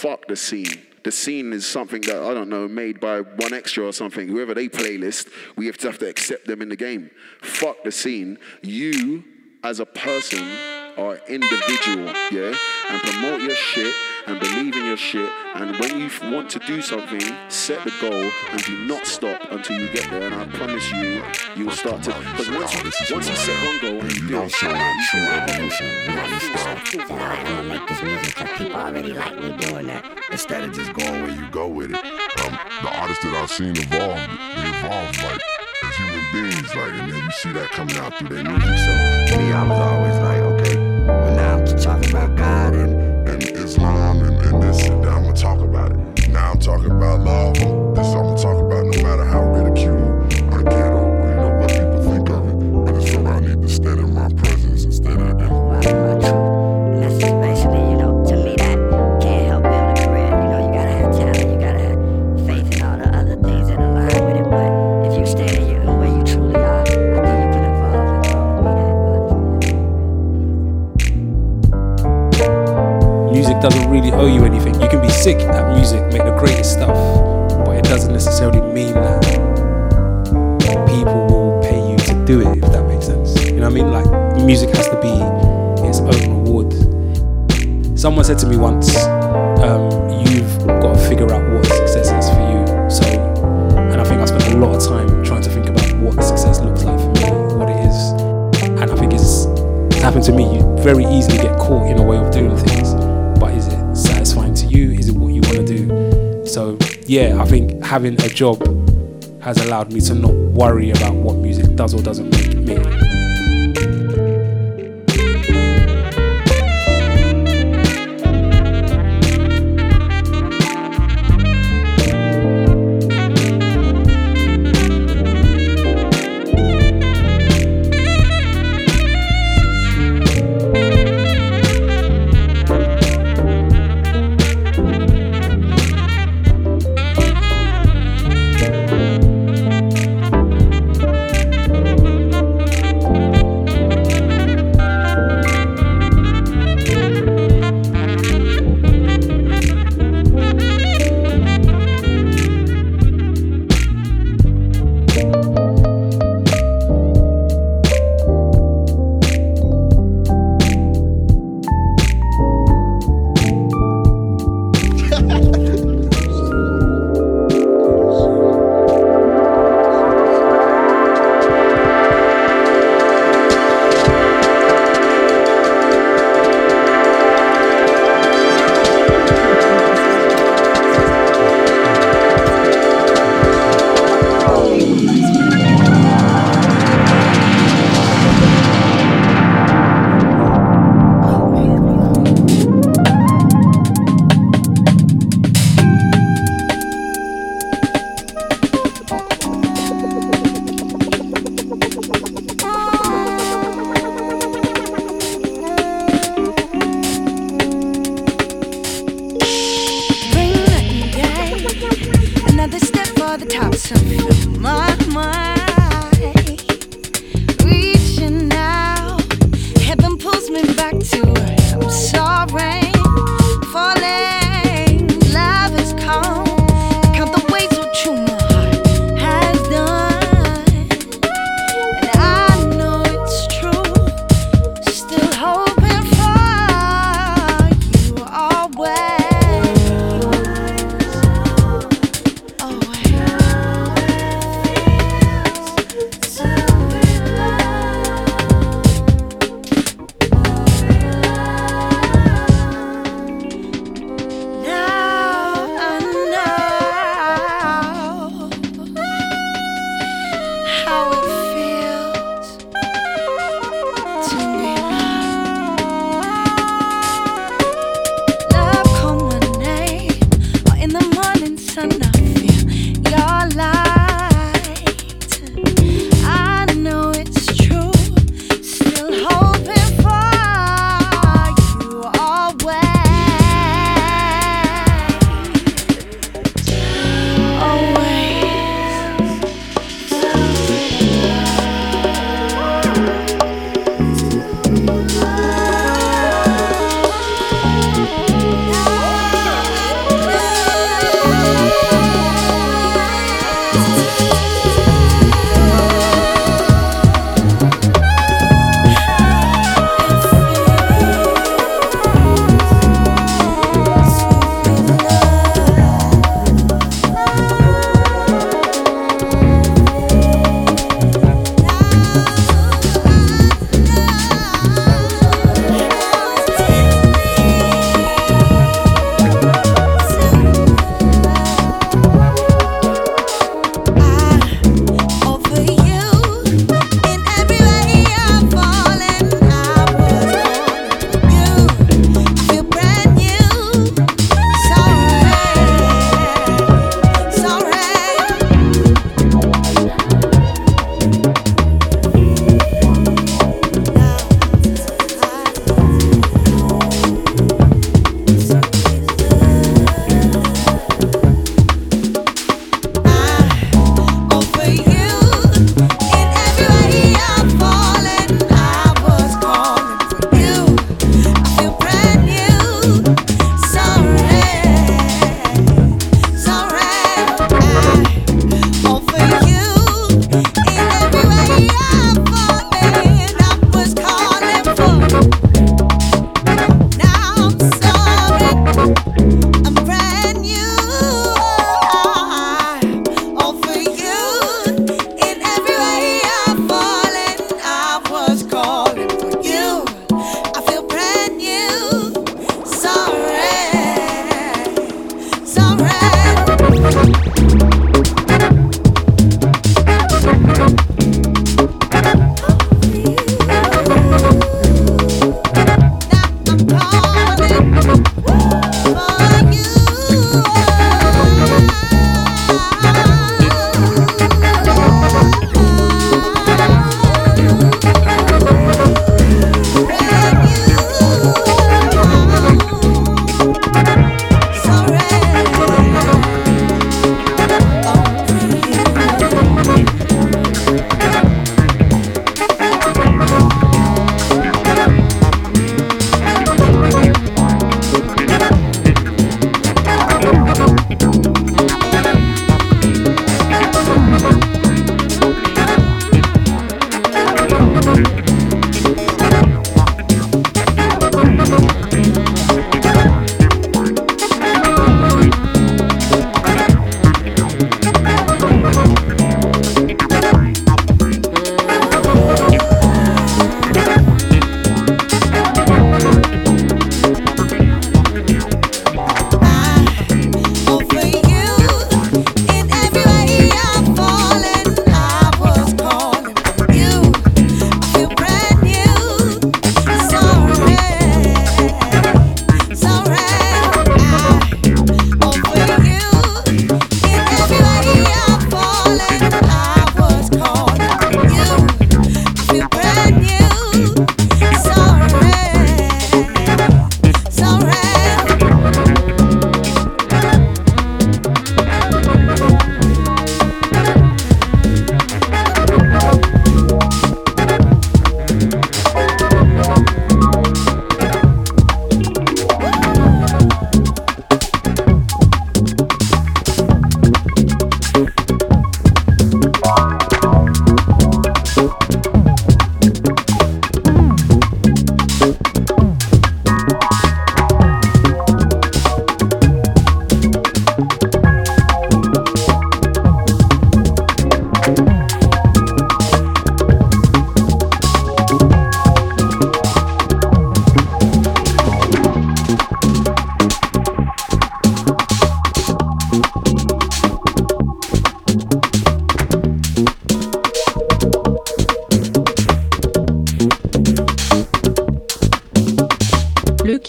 fuck the scene. The scene is something that I don't know, made by one extra or something. Whoever they playlist, we have to have to accept them in the game. Fuck the scene. You, as a person, are individual, yeah, and promote your shit and believe in your shit. And when you want to do something, set the goal and do not stop until you get there. And I promise you, you will start to. Because once you once you set one goal and you do don't it, show that true evolution. You you start, I'm gonna make this music cause people already like me doing that. instead of just going where you go with it. Um, the artists that I've seen evolve, they evolve like as human beings, like, and then you see that coming out through their music. So me, I was always like, okay, well now I'm talking about God and, and Islam and, and this and that. I'm gonna talk about it. Now I'm talking about love. This I'm gonna talk about doesn't really owe you anything. You can be sick at music, make the greatest stuff, but it doesn't necessarily mean that people will pay you to do it, if that makes sense. You know what I mean? Like, music has to be its own reward. Someone said to me once, um, you've got to figure out what success is for you. So, and I think I spent a lot of time trying to think about what success looks like for me, what it is. And I think it's, happened to me. You very easily get caught in a way of doing things. Yeah, I think having a job has allowed me to not worry about what music does or doesn't make me.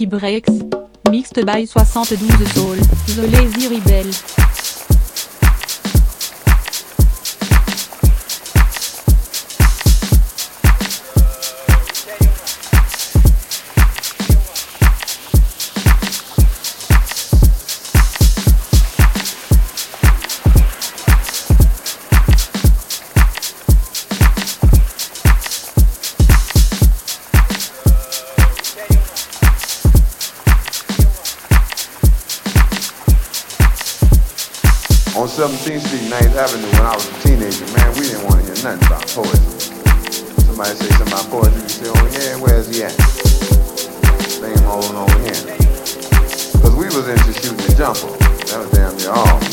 Rex. Mixed by 72 Soul. The Lazy Rebel. 17th Street, 9th Avenue, when I was a teenager, man, we didn't want to hear nothing about poetry. Somebody say something about poetry, we say, oh yeah, where's he at? Same on over here. Because we was into shooting the jumper. That was damn near all.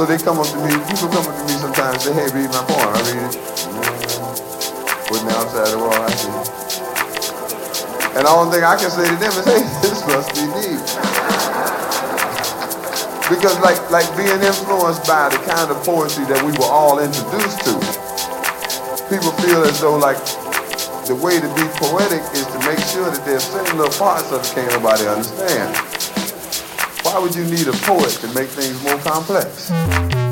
So they come up to me, people come up to me sometimes and say, hey, read my poem. I read it. Putting it outside the wall, I see. And the only thing I can say to them is, hey, this must be deep. Because like like being influenced by the kind of poetry that we were all introduced to, people feel as though like the way to be poetic is to make sure that there's certain little parts of it can't nobody understand. Why would you need a poet to make things more complex?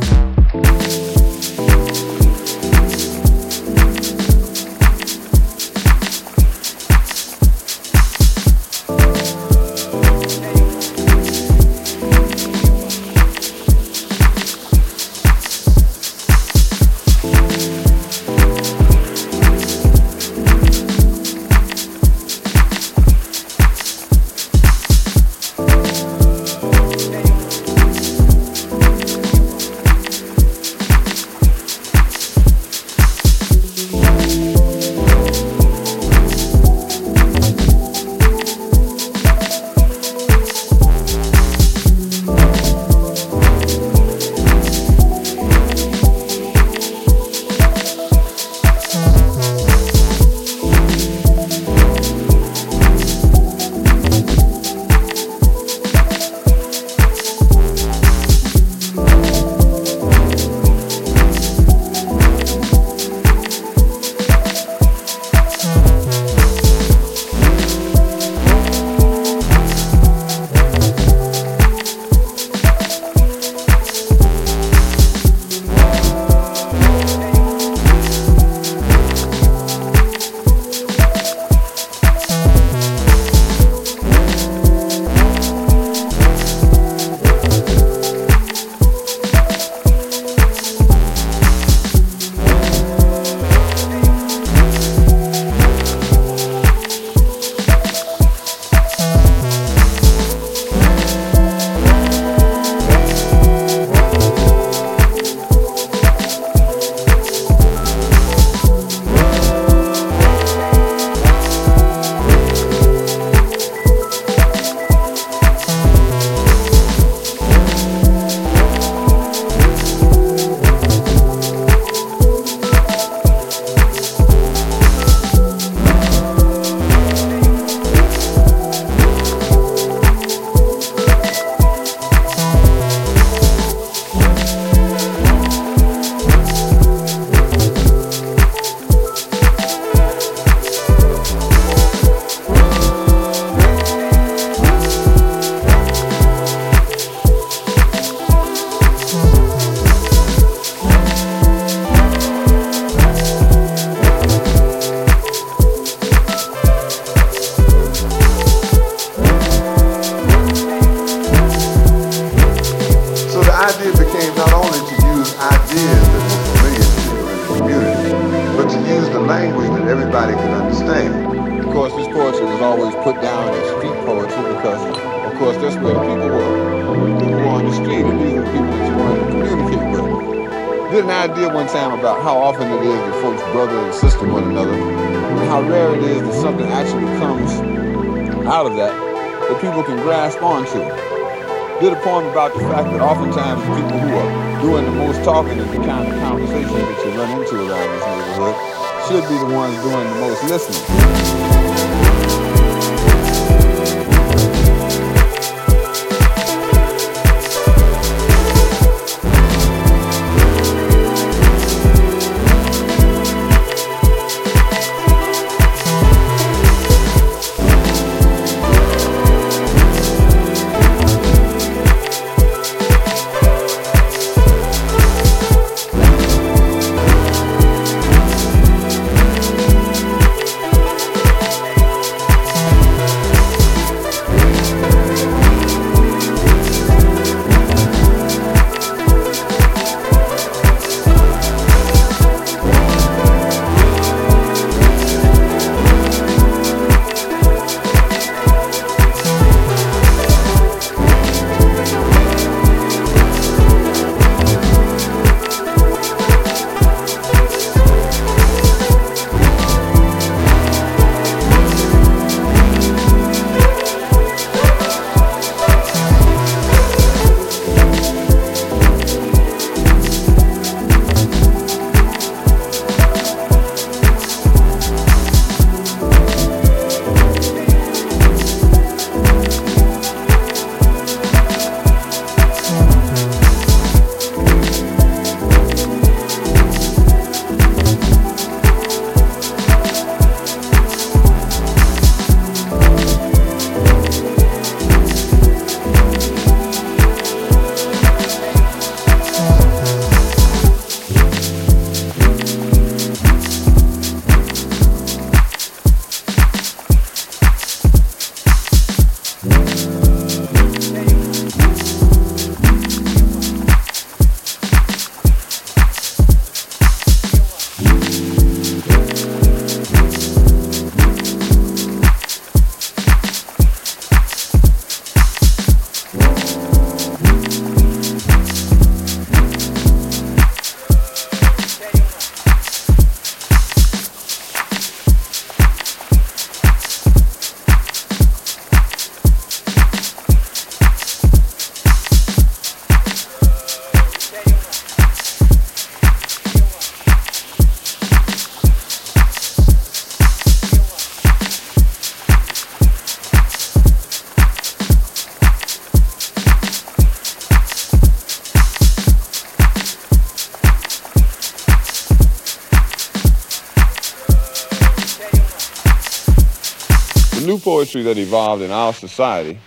poetry that evolved in our society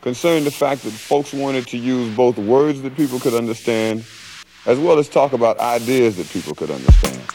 concerned the fact that folks wanted to use both words that people could understand as well as talk about ideas that people could understand.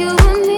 you and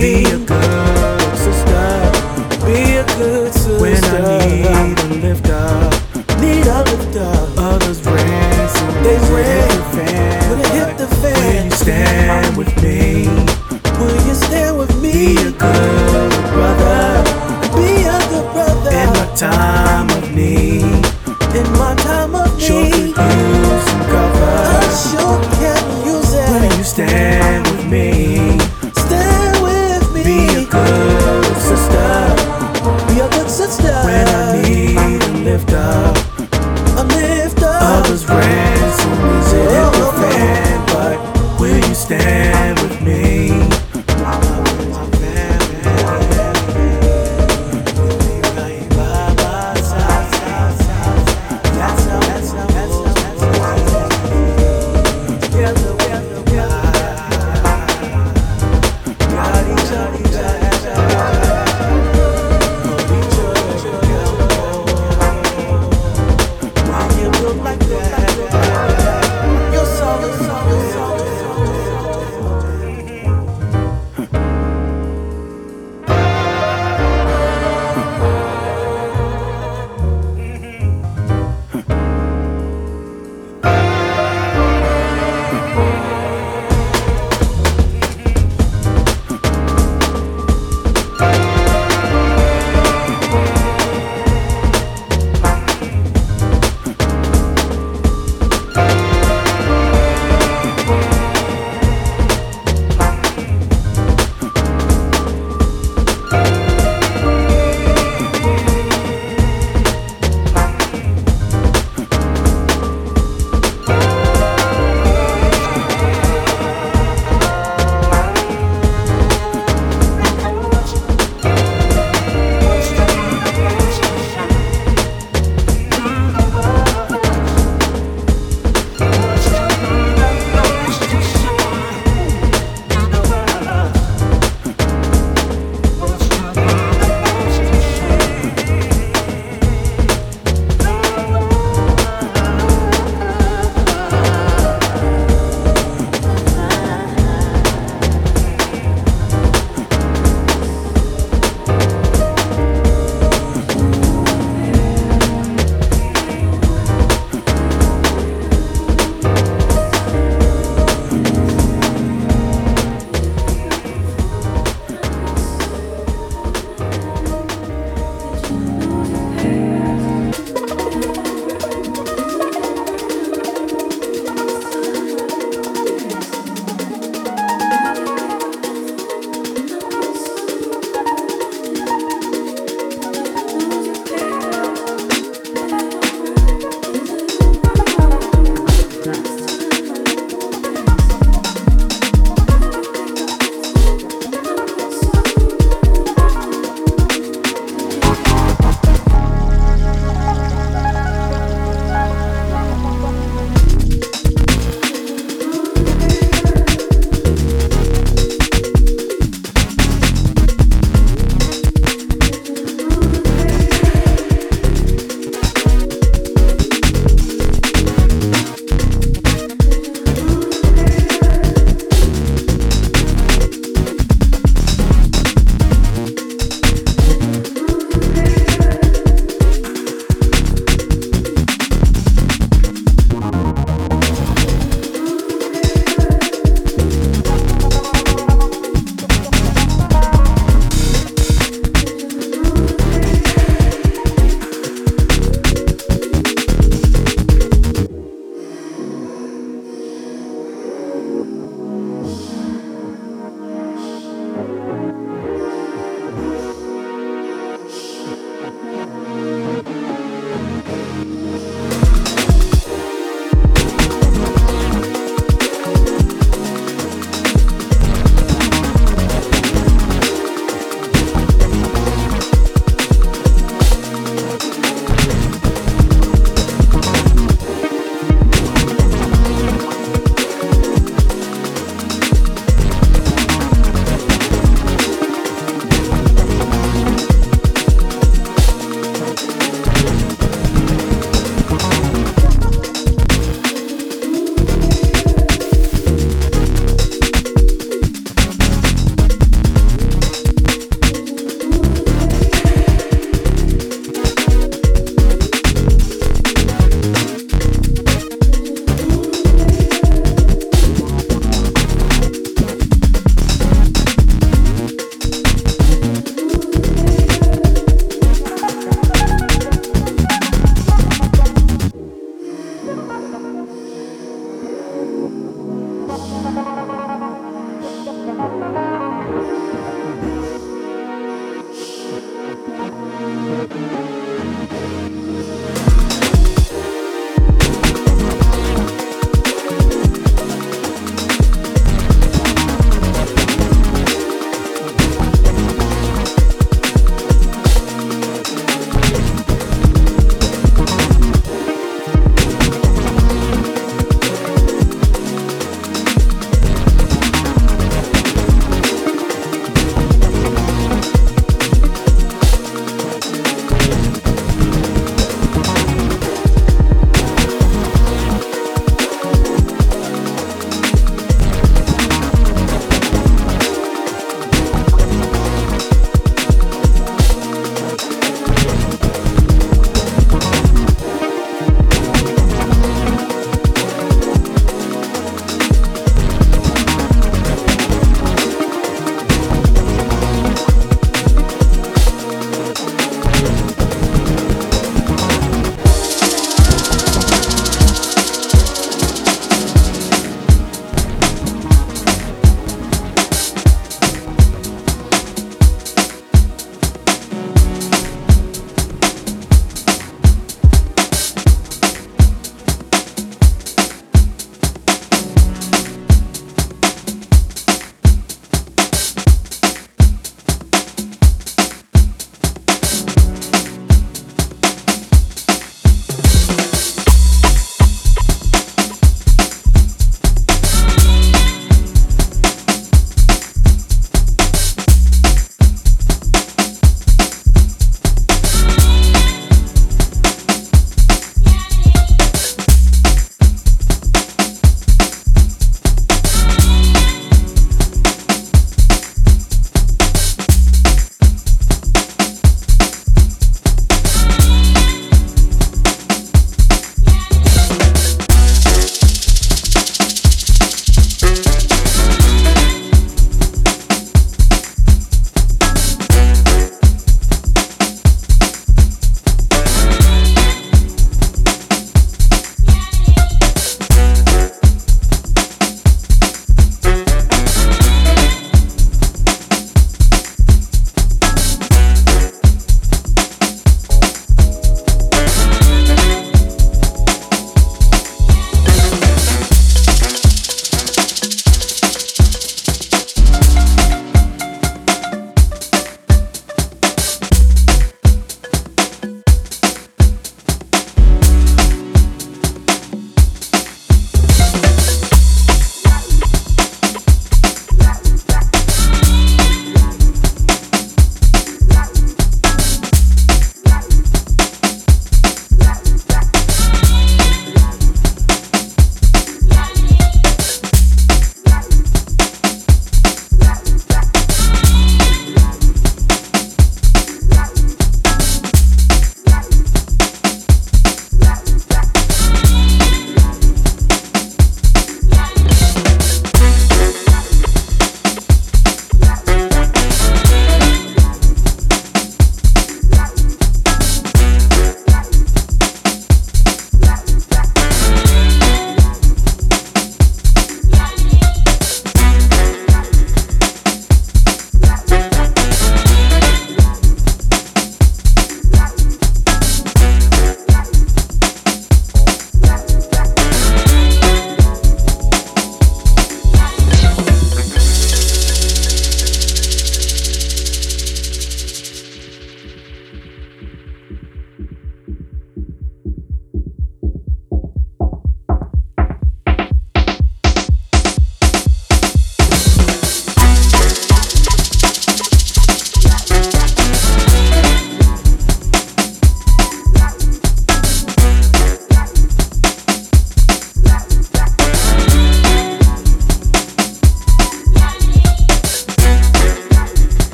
Be a good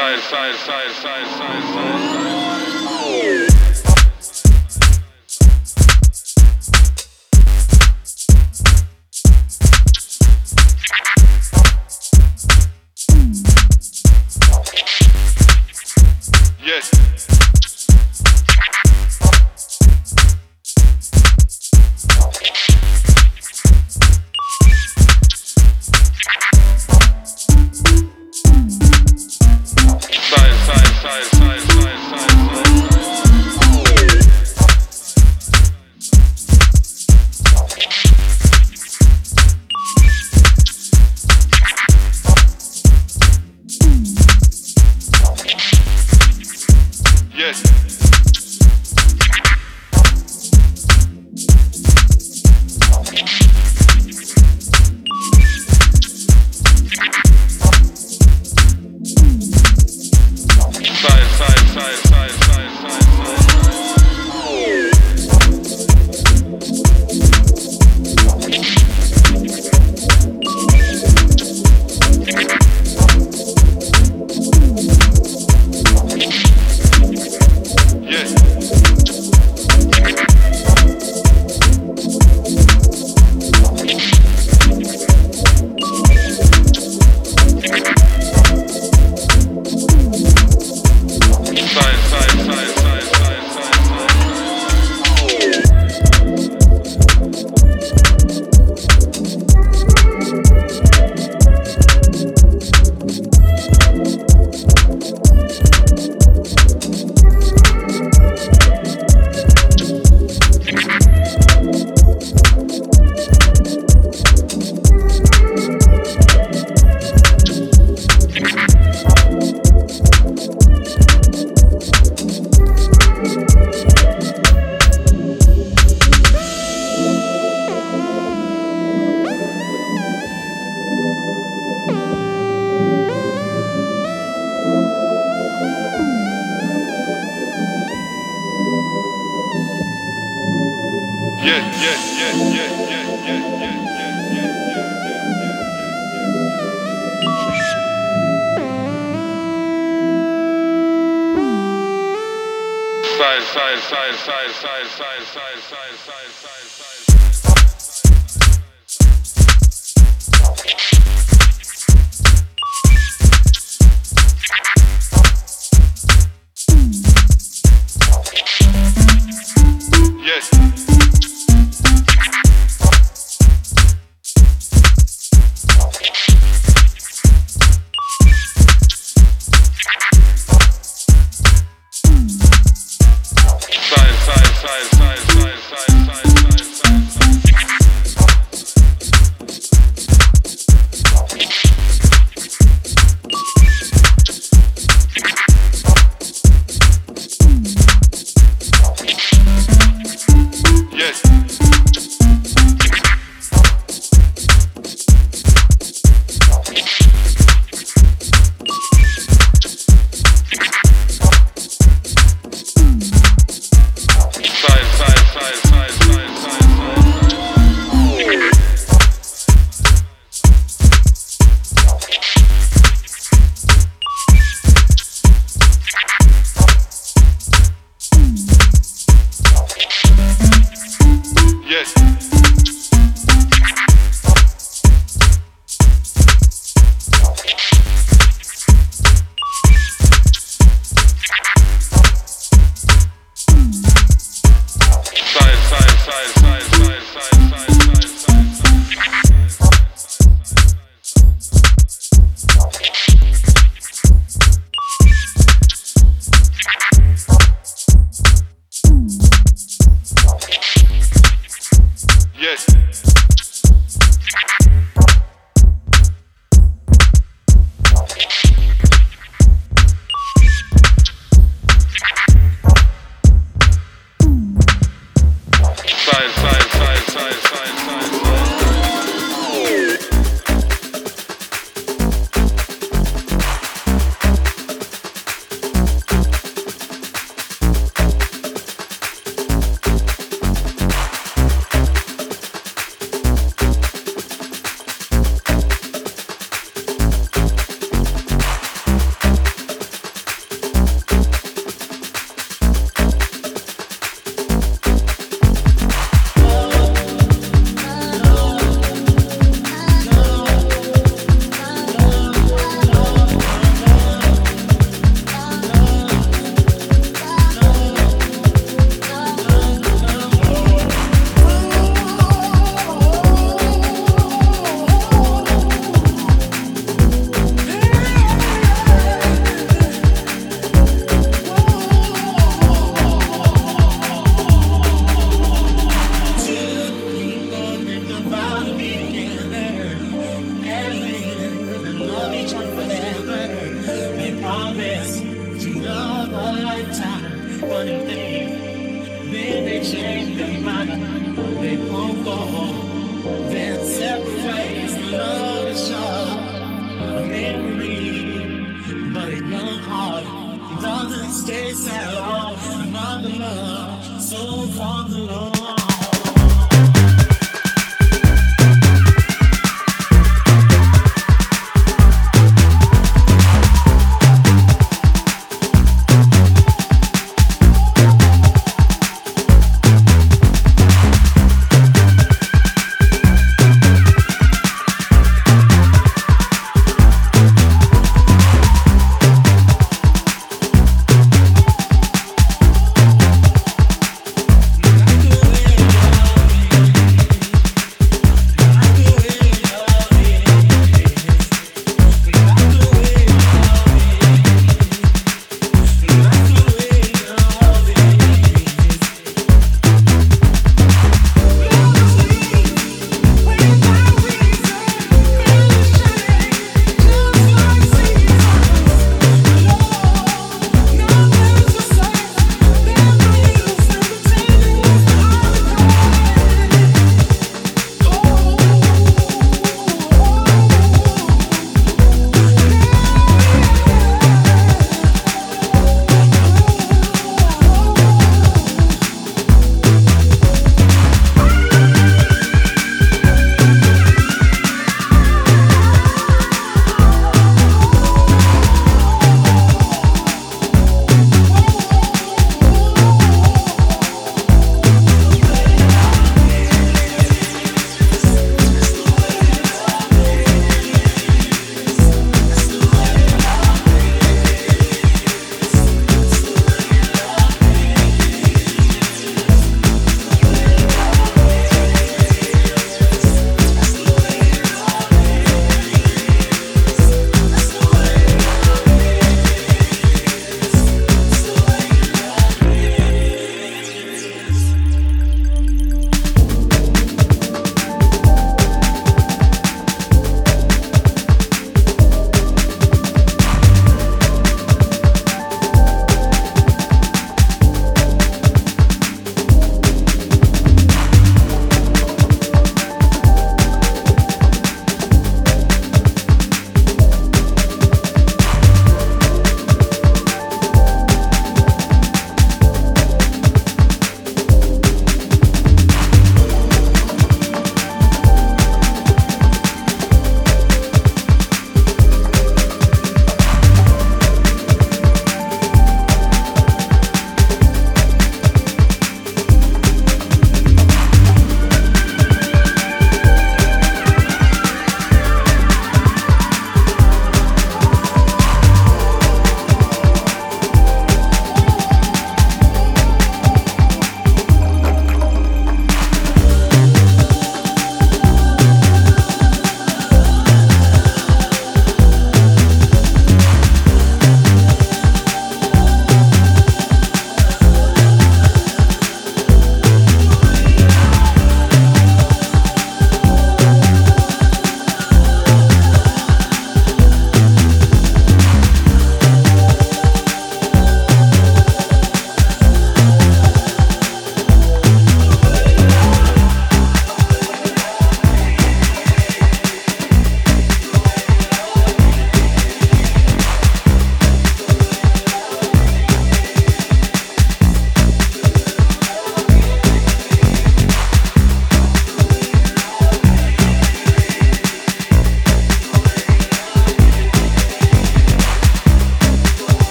side, side, side, side, side, side. side, side, side, side.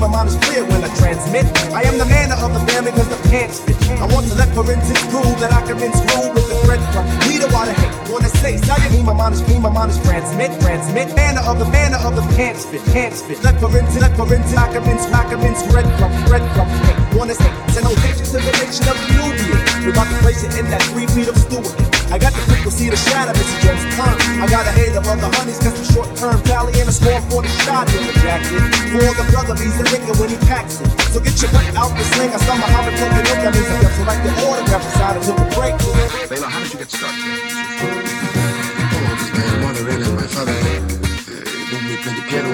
My mind is clear when I transmit. I am the man of the family cause the pants fit. I want to let forensics prove that I can been you mean my mind is transmit, transmit. Manner of the manner of the pants fit, pants fit. Been, I can been spread from, spread from. Hey, wanna say, send no pictures to the nation of the Nubian. We're about to place it in that three feet of Stewart. I got the frequency to shatter Mr. Jones' turn. I got a hate of the honeys, cause the short term tally and a small 40 shot in the jacket. For the brother, he's the nigga when he packs it. So get your butt out the sling. I saw Muhammad taking it, that means I got to write the autograph inside until the break. Layla, how did you get started? Oh, my and my father taught me play the piano.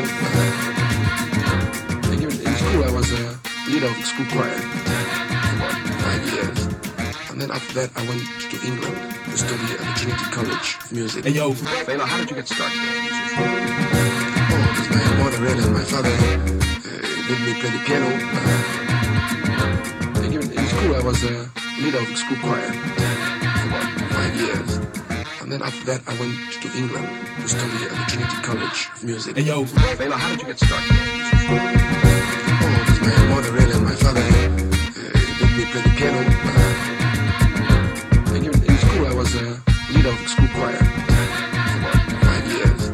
And even in school, I was a leader of the school choir for about five years. And then after that, I went to England to study at the Trinity College of Music. Hey, yo. Layla, how did you get started? Oh, this my mother and my father eh, uh, taught me play the piano. And even in school, I was a leader of the school choir for about five years. And then after that, I went to England to study at the Trinity College of Music. Hey, yo. Layla, how did you get started? Oh, this my mother really and my father uh, taught me play the piano. Uh, and even in school, I was a leader of the school choir for about five years.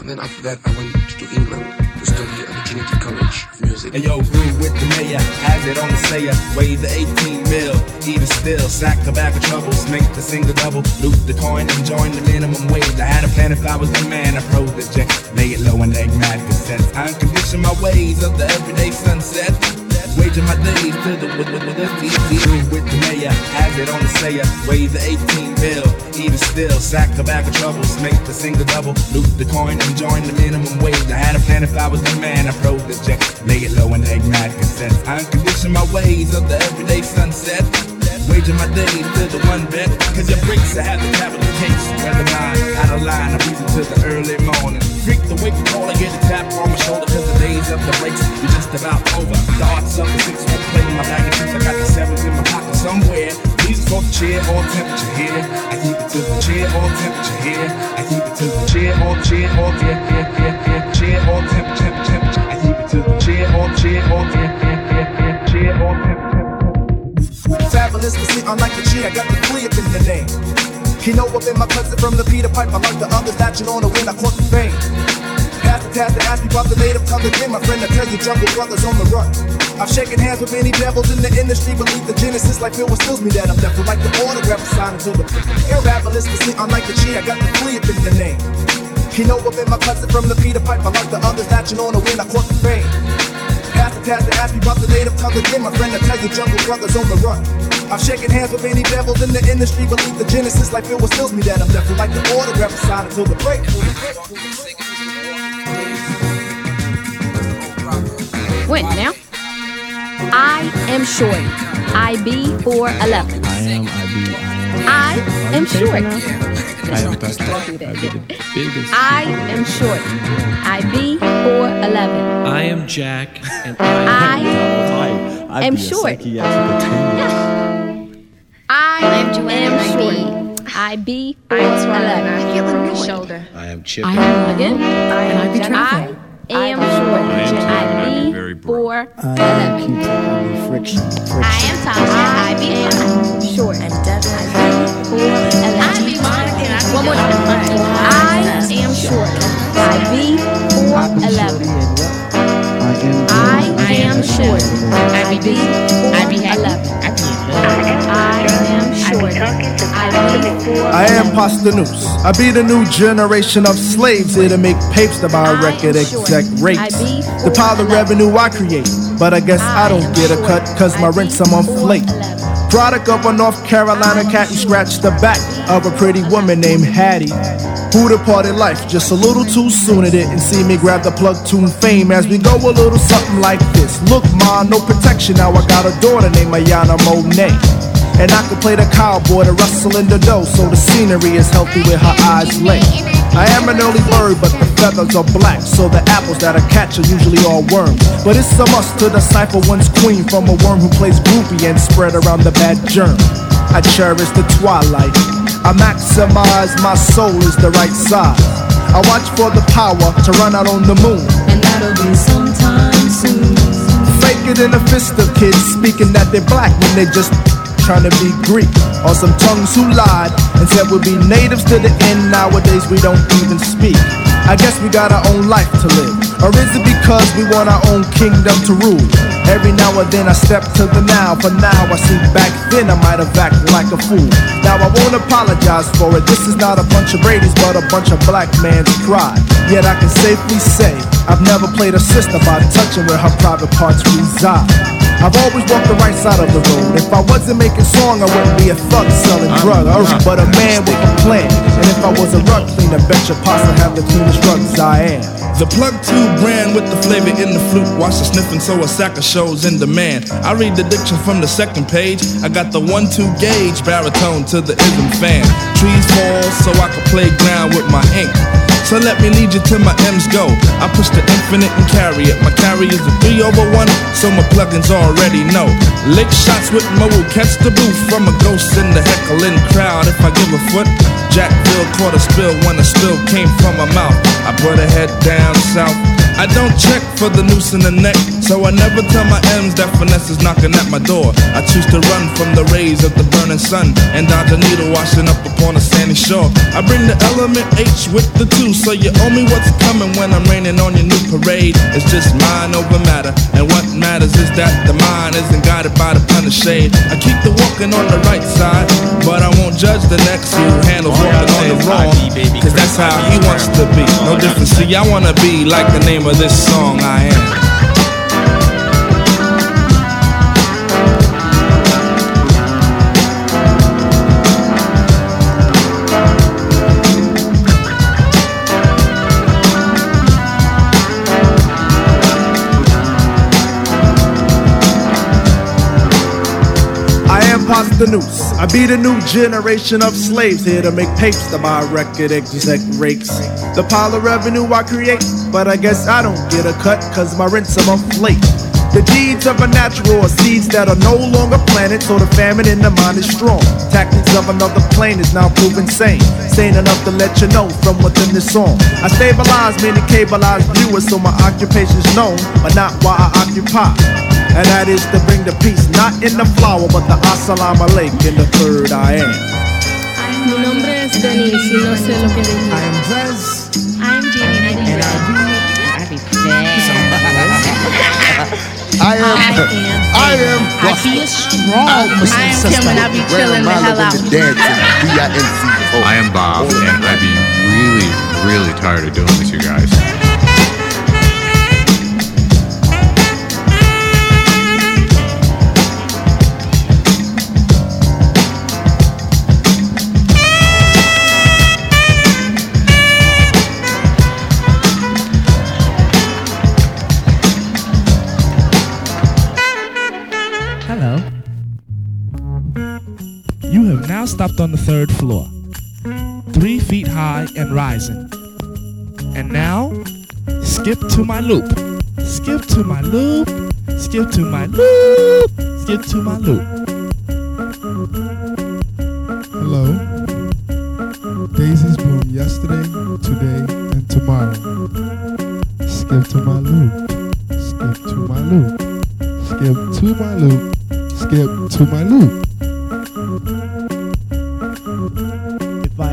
And then after that, I went to England the of Music. Hey yo, rude with the mayor, has it on the sayer, weigh the 18 mil, even still, sack tobacco troubles, make the single double, loot the coin and join the minimum wage. I had a plan if I was the man, I protege, lay it low and egg mad consent. I condition my ways of the everyday sunset. Waging my days to the with, with, with the with the mayor, has it on the sayer, weigh the 18 mil, still, sack tobacco troubles, make the single double, loot the coin and join the minimum wage. I had a plan if I was the man, I protege, lay it low and egg mad consent. I condition my ways of the everyday sunset. Waging my days to the one bet, cause your breaks I have the capital case. Whether mine, out of line, I beat it to the early morning. Freak the wake call, I get a tap on my shoulder, cause the days of the breaks be just about over. Darts up the six play in my bag of chips, I got the sevens in my pocket somewhere. Please for the chair or temperature here. I keep it to the chair or temperature here. I keep it to the chair or chair or chair, chair, chair, chair, chair or temperature, temperature. I keep it to the chair or chair or chair, Fabulous to see, unlike the G, I got the clear in the name. You know I've been my cousin from the Peter Pipe. I like the others latching on to win, I caught the fame. Pass the task to ask me about the native tongue again, my friend. I tell you, jungle brothers on the run. I've shaken hands with many devils in the industry. Believe the genesis, like Phil stills me that I'm deaf. Like the autograph sign to the air fabulous to see, unlike the G, I got the clear in the name. You know I've been my cousin from the Peter Pipe. I like the others latching on to win, I caught the fame. Pass the task to ask me about the native tongue again, my friend. I tell you, jungle brothers on the run. I've shaken hands with many devils in the industry. Believe the genesis, like Phil stills me that I'm deaf. Like the autograph sign until the break. Wait now. I am short. IB 411. I am IB. I am short. I am Pastor. IB the biggest. I am short. IB 411. I am Jack, and I I'd am be a short. Psychiatric attendant. I I'm am Joanne, short. IB I'm Swan, 411. I feel a shoulder. I am Chip. I am again. I be I traveling. am short. I am Tim, and I be IB very broke. 411. Q-tip on friction. friction. I am Tasha. I be am short. And Devin. IB 411. I be Monica. I be One more time. I am short. IB 411. I am short. IB 411. I am Posdnuos. I be the new generation of slaves here to make papes to buy record exec rates. The pile of revenue I create, but I guess I don't get a cut cause my rent's a month late. Product of a North Carolina cat who scratched the back. of a pretty woman named Hattie. Who departed life just a little too soon. It didn't see me grab the plug tune fame as we go a little something like this. Look, ma, no protection. Now I got a daughter named Ayana Monet. And I can play the cowboy to rustle in the dough, so the scenery is healthy with her eyes lay. I am an early bird, but the feathers are black, so the apples that I catch are usually all worms. But it's a must to decipher one's queen from a worm who plays groupie and spread around the bad germ. I cherish the twilight. I maximize my soul is the right size. I watch for the power to run out on the moon. And that'll be sometime soon. Fake it in a fist of kids speaking that they're black when they just trying to be Greek. Or some tongues who lied and said we'll be natives to the end. Nowadays we don't even speak. I guess we got our own life to live. Or is it because we want our own kingdom to rule? Every now and then I step to the now, but now I see back then I might have acted like a fool. Now I won't apologize for it. This is not a bunch of Brady's, but a bunch of black man's pride. Yet I can safely say I've never played a sister by touching where her private parts reside. I've always walked the right side of the road. If I wasn't making song, I wouldn't be a thug selling drugs. But a man with a plan. And if I was a rug cleaner, bet your pasta have the cleanest rugs I am. The plug two brand with the flavor in the flute. Watch the sniffing so a sack of shows in demand. I read the diction from the second page. I got the one two gauge baritone to the ism fan. Trees fall so I can play ground with my ink. So let me lead you to my M's go. I push the infinite and carry it. My carry is a 3 over 1, so my plugins already know. Lick shots with my woo, catch the booth from a ghost in the heckling crowd. If I give a foot, Jackville caught a spill when the spill came from my mouth. I put a head down south. I don't check for the noose in the neck, so I never tell my M's that finesse is knocking at my door. I choose to run from the rays of the burning sun and dodge a needle washing up upon a sandy shore. I bring the element H with the two, so you owe me what's coming when I'm raining on your new parade. It's just mind over matter, and what matters is that the mind isn't guided by the pun of shade. I keep the walking on the right side, but I won't judge the next who handles walking on the wrong, cause that's how he wants to be. No difference, see, I wanna be like the name of this song I am. Am Posdnuos. I be the new generation of slaves here to make tapes to buy record exec rakes. The pile of revenue I create, but I guess I don't get a cut cause my rent's a month. The deeds of a natural are seeds that are no longer planted, so the famine in the mind is strong. Tactics of another plane is now proven sane. Sane enough to let you know from within the song. I stabilize many cableized viewers, so my occupation's known, but not why I occupy. And that is to bring the peace, not in the flower, but the assalamu alaikum in the third I am. Mi nombre es Denise y no sé lo que decir. I am Zez. I'm Jenny and I be I am. I am. I feel strong. I am Kim and I be chilling the hell out. I am Bob, and I'd be really, really tired of doing this, you guys. Now stopped on the third floor, three feet high and rising. And now, skip to my loop. Skip to my loop. Skip to my loop. Skip to my loop. Hello. Daisies bloom yesterday, today, and tomorrow. Skip to my loop. Skip to my loop. Skip to my loop. Skip to my loop.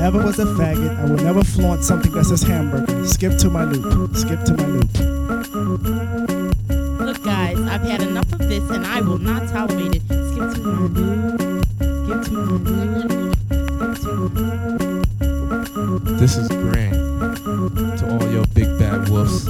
If I ever was a faggot, I will never flaunt something that says hamburger. Skip to my loop. Skip to my loop. Look, guys, I've had enough of this and I will not tolerate it. Skip to my loop. Skip to my loop. Skip to my This is Grant. To all your big bad wolves,